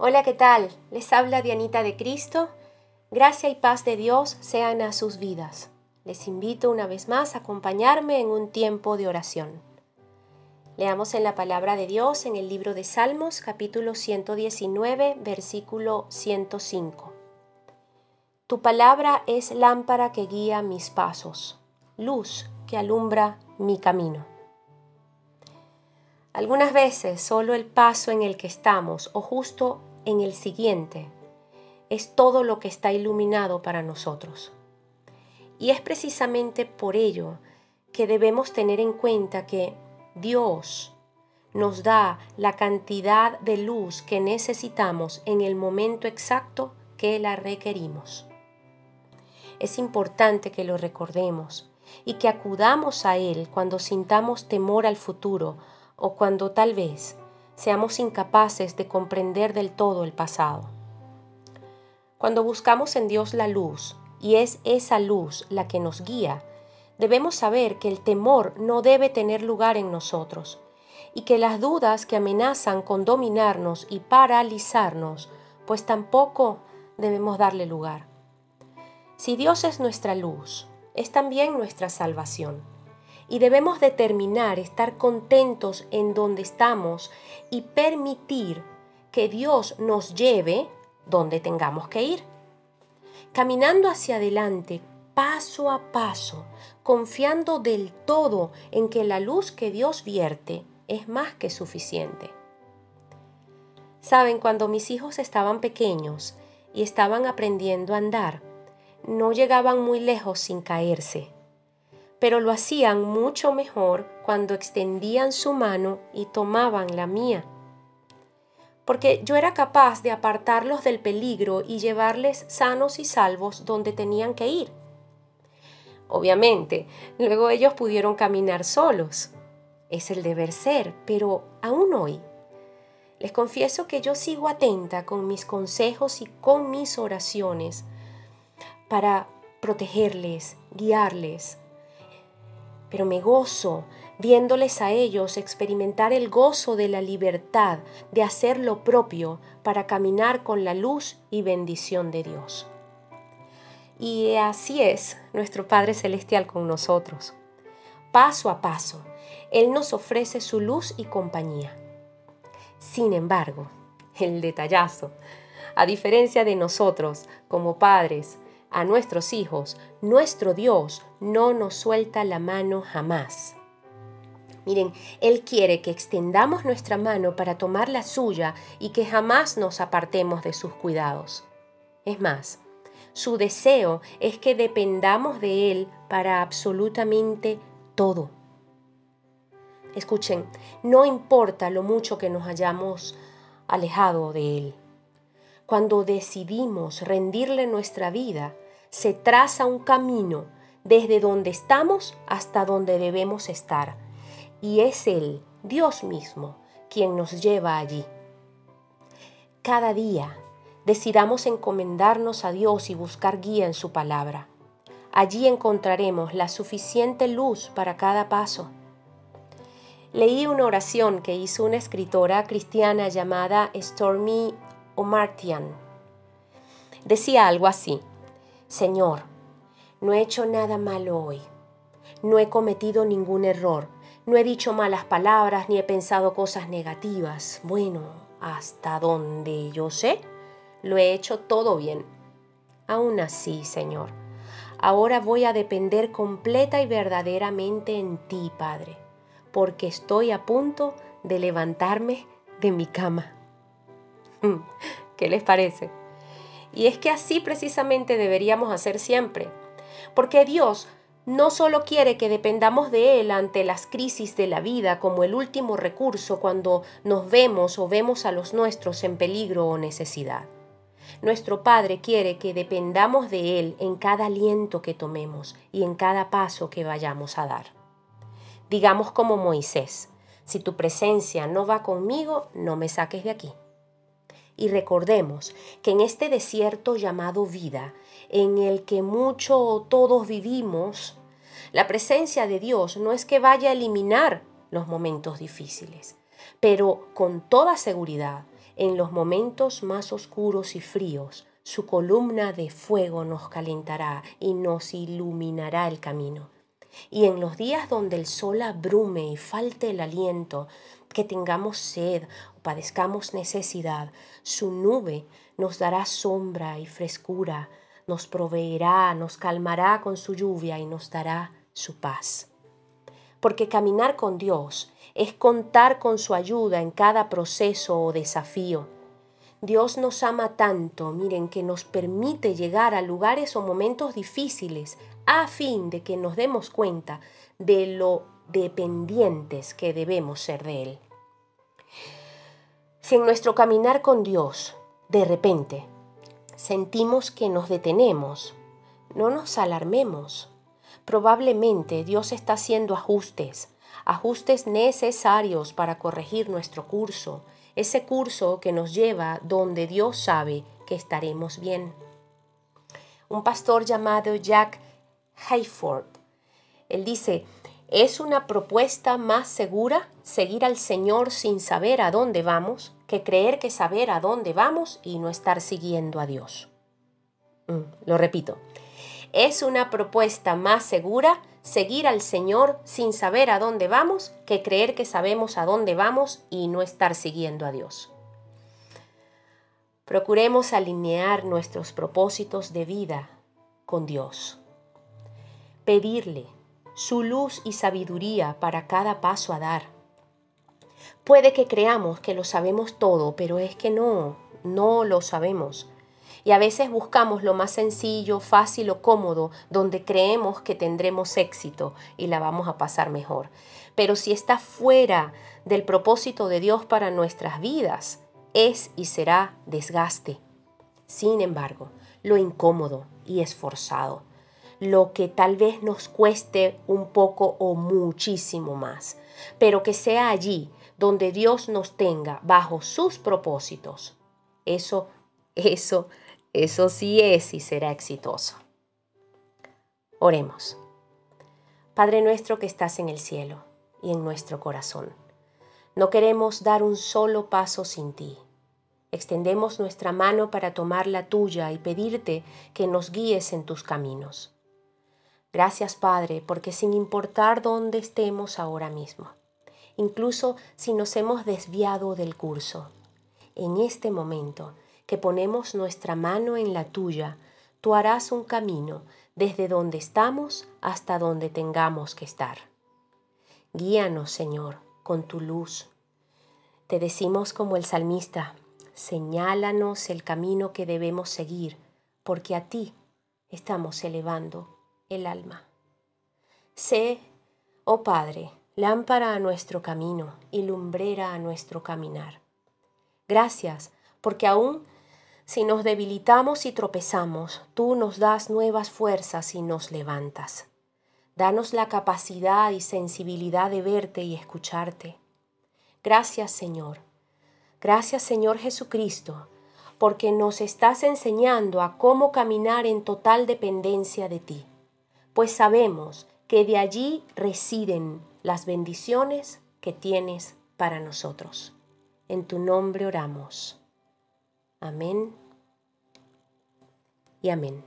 Hola, ¿qué tal? Les habla Dianita de Cristo. Gracia y paz de Dios sean a sus vidas. Les invito una vez más a acompañarme en un tiempo de oración. Leamos en la palabra de Dios en el libro de Salmos capítulo 119 versículo 105. Tu palabra es lámpara que guía mis pasos, luz que alumbra mi camino. Algunas veces solo el paso en el que estamos o justo en el siguiente es todo lo que está iluminado para nosotros. Y es precisamente por ello que debemos tener en cuenta que Dios nos da la cantidad de luz que necesitamos en el momento exacto que la requerimos. Es importante que lo recordemos y que acudamos a Él cuando sintamos temor al futuro o cuando tal vez seamos incapaces de comprender del todo el pasado. Cuando buscamos en Dios la luz, y es esa luz la que nos guía, debemos saber que el temor no debe tener lugar en nosotros, y que las dudas que amenazan con dominarnos y paralizarnos, pues tampoco debemos darle lugar. Si Dios es nuestra luz, es también nuestra salvación y debemos determinar estar contentos en donde estamos y permitir que Dios nos lleve donde tengamos que ir. Caminando hacia adelante, paso a paso, confiando del todo en que la luz que Dios vierte es más que suficiente. Saben, cuando mis hijos estaban pequeños y estaban aprendiendo a andar, no llegaban muy lejos sin caerse pero lo hacían mucho mejor cuando extendían su mano y tomaban la mía. Porque yo era capaz de apartarlos del peligro y llevarles sanos y salvos donde tenían que ir. Obviamente, luego ellos pudieron caminar solos. Es el deber ser, pero aún hoy. Les confieso que yo sigo atenta con mis consejos y con mis oraciones para protegerles, guiarles, pero me gozo viéndoles a ellos experimentar el gozo de la libertad de hacer lo propio para caminar con la luz y bendición de Dios. Y así es nuestro Padre Celestial con nosotros. Paso a paso, Él nos ofrece su luz y compañía. Sin embargo, el detallazo, a diferencia de nosotros como padres, a nuestros hijos, nuestro Dios no nos suelta la mano jamás. Miren, Él quiere que extendamos nuestra mano para tomar la suya y que jamás nos apartemos de sus cuidados. Es más, su deseo es que dependamos de Él para absolutamente todo. Escuchen, no importa lo mucho que nos hayamos alejado de Él. Cuando decidimos rendirle nuestra vida, se traza un camino desde donde estamos hasta donde debemos estar. Y es Él, Dios mismo, quien nos lleva allí. Cada día decidamos encomendarnos a Dios y buscar guía en su palabra. Allí encontraremos la suficiente luz para cada paso. Leí una oración que hizo una escritora cristiana llamada Stormy O'Martian. Decía algo así, Señor, no he hecho nada malo hoy, no he cometido ningún error, no he dicho malas palabras ni he pensado cosas negativas. Bueno, hasta donde yo sé, lo he hecho todo bien. Aún así, Señor, ahora voy a depender completa y verdaderamente en ti, Padre, porque estoy a punto de levantarme de mi cama. ¿Qué les parece? Y es que así precisamente deberíamos hacer siempre, porque Dios no solo quiere que dependamos de Él ante las crisis de la vida como el último recurso cuando nos vemos o vemos a los nuestros en peligro o necesidad. Nuestro Padre quiere que dependamos de Él en cada aliento que tomemos y en cada paso que vayamos a dar. Digamos como Moisés, si tu presencia no va conmigo, no me saques de aquí. Y recordemos que en este desierto llamado vida, en el que mucho todos vivimos, la presencia de Dios no es que vaya a eliminar los momentos difíciles, pero con toda seguridad En los momentos más oscuros y fríos, su columna de fuego nos calentará y nos iluminará el camino. Y en los días donde el sol abrume y falte el aliento, que tengamos sed o padezcamos necesidad, su nube nos dará sombra y frescura, nos proveerá, nos calmará con su lluvia y nos dará su paz. Porque caminar con Dios es contar con su ayuda en cada proceso o desafío. Dios nos ama tanto, miren, que nos permite llegar a lugares o momentos difíciles a fin de que nos demos cuenta de lo dependientes que debemos ser de Él. Si en nuestro caminar con Dios, de repente, sentimos que nos detenemos, no nos alarmemos. Probablemente Dios está haciendo ajustes, ajustes necesarios para corregir nuestro curso, ese curso que nos lleva donde Dios sabe que estaremos bien. Un pastor llamado Jack Hayford, él dice, ¿es una propuesta más segura seguir al Señor sin saber a dónde vamos que creer que saber a dónde vamos y no estar siguiendo a Dios? Mm, lo repito, es una propuesta más segura seguir al Señor sin saber a dónde vamos que creer que sabemos a dónde vamos y no estar siguiendo a Dios. Procuremos alinear nuestros propósitos de vida con Dios. Pedirle su luz y sabiduría para cada paso a dar. Puede que creamos que lo sabemos todo, pero es que no, no lo sabemos y a veces buscamos lo más sencillo, fácil o cómodo, donde creemos que tendremos éxito y la vamos a pasar mejor. Pero si está fuera del propósito de Dios para nuestras vidas, es y será desgaste. Sin embargo, lo incómodo y esforzado, lo que tal vez nos cueste un poco o muchísimo más, pero que sea allí donde Dios nos tenga bajo sus propósitos. Eso, eso eso sí es y será exitoso. Oremos. Padre nuestro que estás en el cielo y en nuestro corazón, no queremos dar un solo paso sin ti. Extendemos nuestra mano para tomar la tuya y pedirte que nos guíes en tus caminos. Gracias Padre, porque sin importar dónde estemos ahora mismo, incluso si nos hemos desviado del curso, en este momento que ponemos nuestra mano en la tuya, tú harás un camino desde donde estamos hasta donde tengamos que estar. Guíanos, Señor, con tu luz. Te decimos como el salmista, señálanos el camino que debemos seguir, porque a ti estamos elevando el alma. Sé, oh Padre, lámpara a nuestro camino y lumbrera a nuestro caminar. Gracias, porque aún si nos debilitamos y tropezamos, tú nos das nuevas fuerzas y nos levantas. Danos la capacidad y sensibilidad de verte y escucharte. Gracias Señor. Gracias Señor Jesucristo, porque nos estás enseñando a cómo caminar en total dependencia de ti, pues sabemos que de allí residen las bendiciones que tienes para nosotros. En tu nombre oramos. Amén y amén.